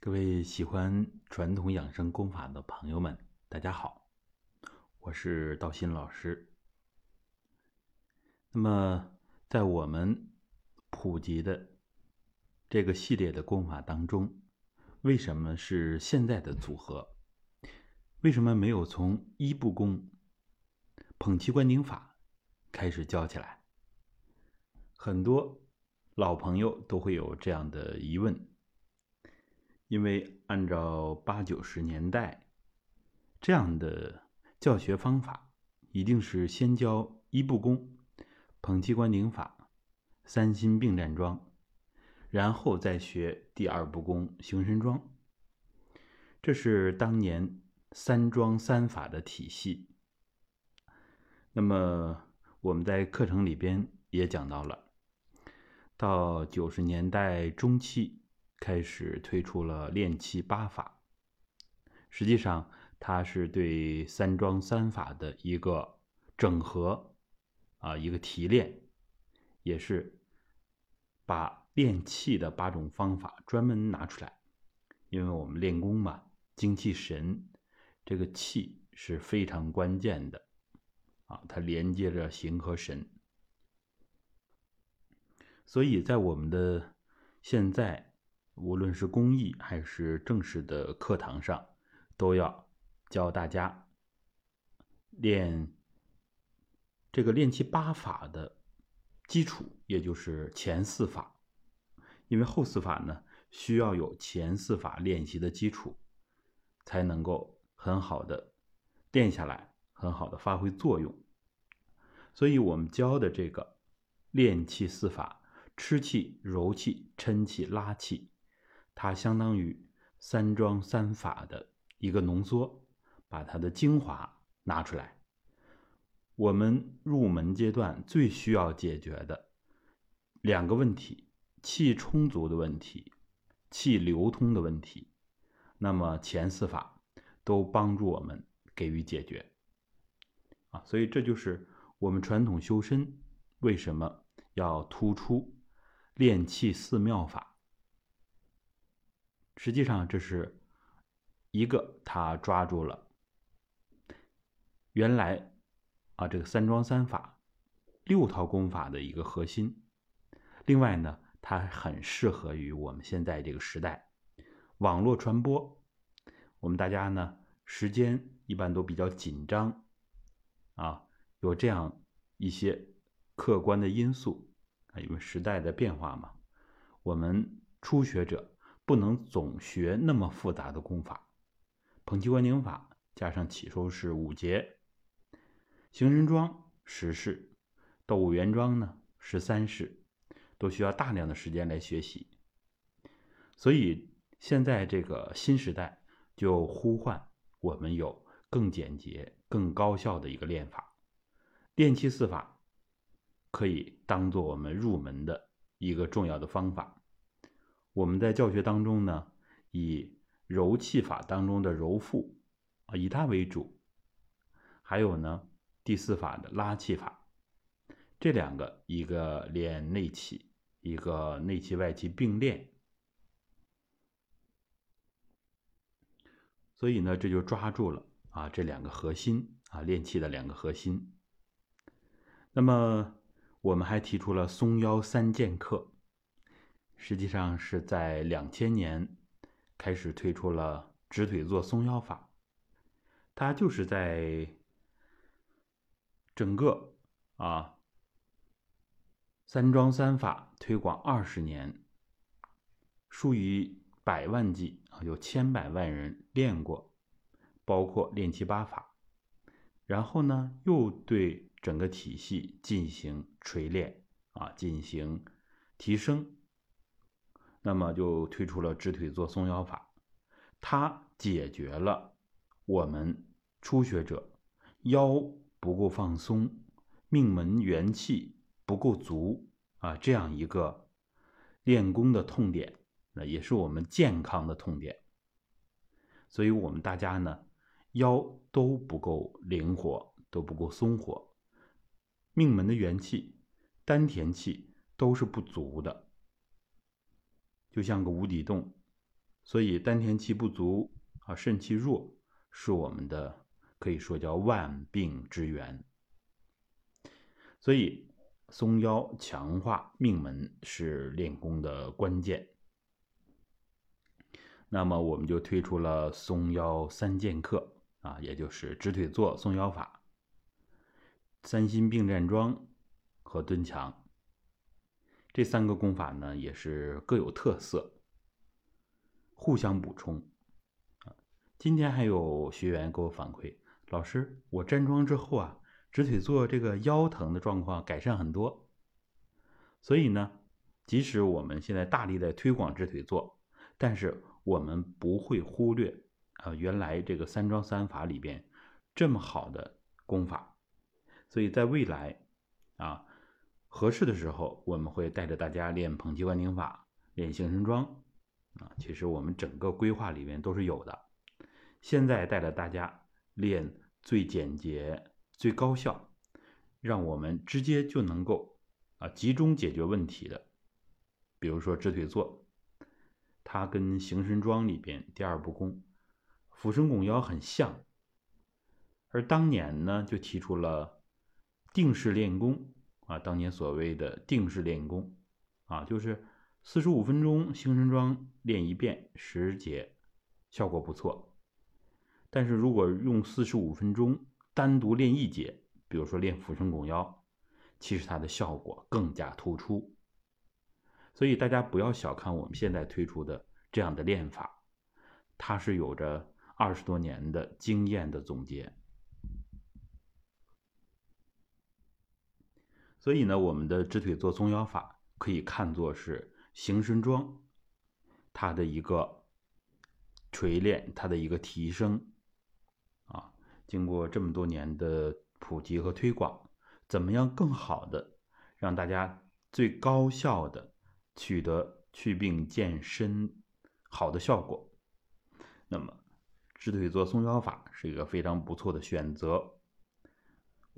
各位喜欢传统养生功法的朋友们，大家好，我是道心老师。那么，在我们普及的这个系列的功法当中，为什么是现在的组合？为什么没有从一步功、捧气观顶法开始教起来？很多老朋友都会有这样的疑问。因为按照八九十年代这样的教学方法，一定是先教一步功、捧气观顶法、三心并站桩，然后再学第二步功行神桩。这是当年三桩三法的体系。那么我们在课程里边也讲到了，到九十年代中期。开始推出了练气八法，实际上它是对三桩三法的一个整合，啊，一个提炼，也是把练气的八种方法专门拿出来，因为我们练功嘛，精气神，这个气是非常关键的，啊，它连接着形和神，所以在我们的现在。无论是公益还是正式的课堂上，都要教大家练这个练气八法的基础，也就是前四法。因为后四法呢，需要有前四法练习的基础，才能够很好的练下来，很好的发挥作用。所以我们教的这个练气四法：吃气、揉气、抻气、拉气。它相当于三桩三法的一个浓缩，把它的精华拿出来。我们入门阶段最需要解决的两个问题：气充足的问题，气流通的问题。那么前四法都帮助我们给予解决。啊，所以这就是我们传统修身为什么要突出练气四妙法。实际上，这是一个他抓住了原来啊这个三桩三法六套功法的一个核心。另外呢，它很适合于我们现在这个时代，网络传播。我们大家呢时间一般都比较紧张啊，有这样一些客观的因素啊，因为时代的变化嘛，我们初学者。不能总学那么复杂的功法，捧气观顶法加上起收式五节，行神桩十式，斗五元桩呢十三式，都需要大量的时间来学习。所以现在这个新时代就呼唤我们有更简洁、更高效的一个练法，练气四法可以当做我们入门的一个重要的方法。我们在教学当中呢，以柔气法当中的柔腹啊，以它为主，还有呢第四法的拉气法，这两个一个练内气，一个内气外气并练，所以呢这就抓住了啊这两个核心啊练气的两个核心。那么我们还提出了松腰三剑客。实际上是在两千年开始推出了直腿坐松腰法，它就是在整个啊三桩三法推广二十年，数以百万计啊，有千百万人练过，包括练七八法，然后呢又对整个体系进行锤炼啊，进行提升。那么就推出了直腿坐松腰法，它解决了我们初学者腰不够放松、命门元气不够足啊这样一个练功的痛点，那也是我们健康的痛点。所以我们大家呢腰都不够灵活，都不够松活，命门的元气、丹田气都是不足的。就像个无底洞，所以丹田气不足啊，肾气弱，是我们的可以说叫万病之源。所以松腰强化命门是练功的关键。那么我们就推出了松腰三剑客啊，也就是直腿坐、松腰法、三心并站桩和蹲墙。这三个功法呢，也是各有特色，互相补充。今天还有学员给我反馈，老师，我站桩之后啊，直腿坐这个腰疼的状况改善很多。所以呢，即使我们现在大力在推广直腿坐，但是我们不会忽略啊，原来这个三桩三法里边这么好的功法。所以在未来啊。合适的时候，我们会带着大家练捧气观顶法，练形神桩，啊，其实我们整个规划里面都是有的。现在带着大家练最简洁、最高效，让我们直接就能够啊集中解决问题的。比如说直腿坐，它跟形神桩里边第二步功俯身拱腰很像，而当年呢就提出了定式练功。啊，当年所谓的定式练功，啊，就是四十五分钟形神桩练一遍十节，效果不错。但是如果用四十五分钟单独练一节，比如说练俯身拱腰，其实它的效果更加突出。所以大家不要小看我们现在推出的这样的练法，它是有着二十多年的经验的总结。所以呢，我们的直腿坐松腰法可以看作是形神桩，它的一个锤炼，它的一个提升。啊，经过这么多年的普及和推广，怎么样更好的让大家最高效的取得祛病健身好的效果？那么，直腿坐松腰法是一个非常不错的选择。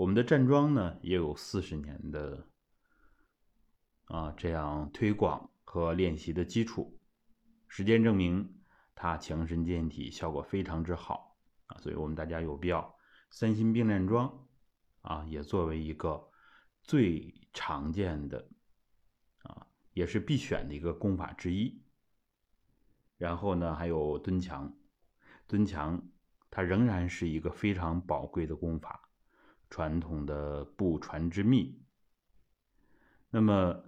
我们的站桩呢，也有四十年的啊这样推广和练习的基础，实践证明它强身健体效果非常之好啊，所以我们大家有必要三心并站桩啊，也作为一个最常见的啊，也是必选的一个功法之一。然后呢，还有蹲墙，蹲墙它仍然是一个非常宝贵的功法。传统的不传之秘。那么，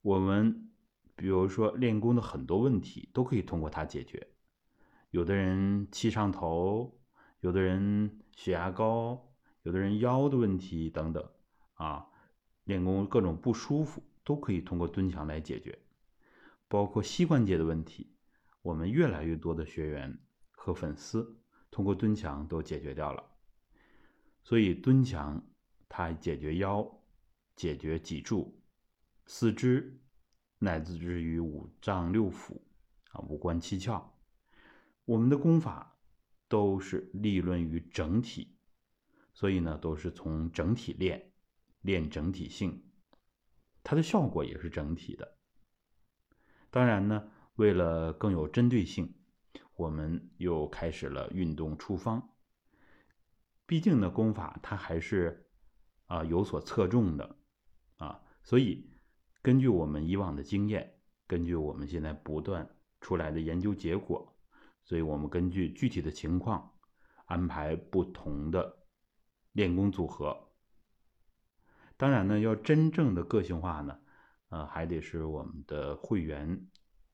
我们比如说练功的很多问题都可以通过它解决。有的人气上头，有的人血压高，有的人腰的问题等等啊，练功各种不舒服都可以通过蹲墙来解决。包括膝关节的问题，我们越来越多的学员和粉丝通过蹲墙都解决掉了。所以蹲墙，它解决腰，解决脊柱、四肢，乃至于五脏六腑啊，五官七窍。我们的功法都是立论于整体，所以呢，都是从整体练，练整体性，它的效果也是整体的。当然呢，为了更有针对性，我们又开始了运动处方。毕竟呢，功法它还是啊有所侧重的啊，所以根据我们以往的经验，根据我们现在不断出来的研究结果，所以我们根据具体的情况安排不同的练功组合。当然呢，要真正的个性化呢，呃，还得是我们的会员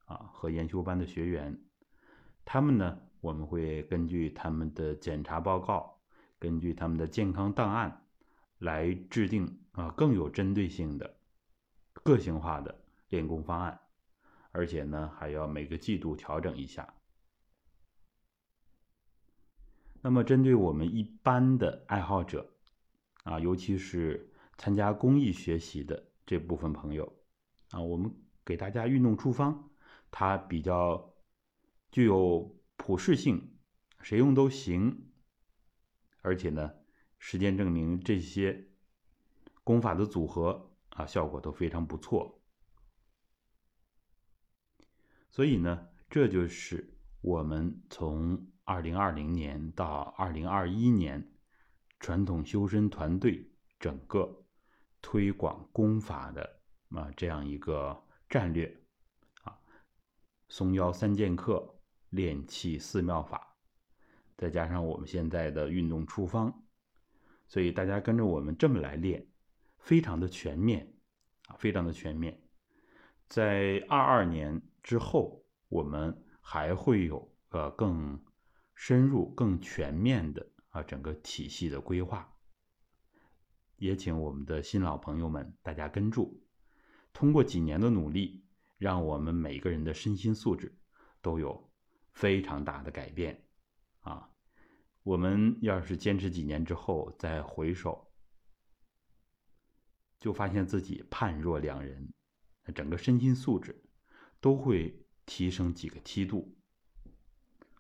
啊和研修班的学员，他们呢，我们会根据他们的检查报告。根据他们的健康档案来制定啊更有针对性的、个性化的练功方案，而且呢还要每个季度调整一下。那么针对我们一般的爱好者啊，尤其是参加公益学习的这部分朋友啊，我们给大家运动处方，它比较具有普适性，谁用都行。而且呢，实践证明这些功法的组合啊，效果都非常不错。所以呢，这就是我们从二零二零年到二零二一年，传统修身团队整个推广功法的啊这样一个战略啊，松腰三剑客、练气四妙法，再加上我们现在的运动处方，所以大家跟着我们这么来练，非常的全面啊，非常的全面。在二二年之后，我们。还会有呃更深入、更全面的啊整个体系的规划，也请我们的新老朋友们大家跟住，通过几年的努力，让我们每个人的身心素质都有非常大的改变！我们要是坚持几年之后再回首，就发现自己判若两人，整个身心素质都会。提升几个梯度。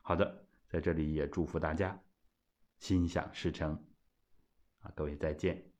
好的，在这里也祝福大家心想事成。啊，各位再见。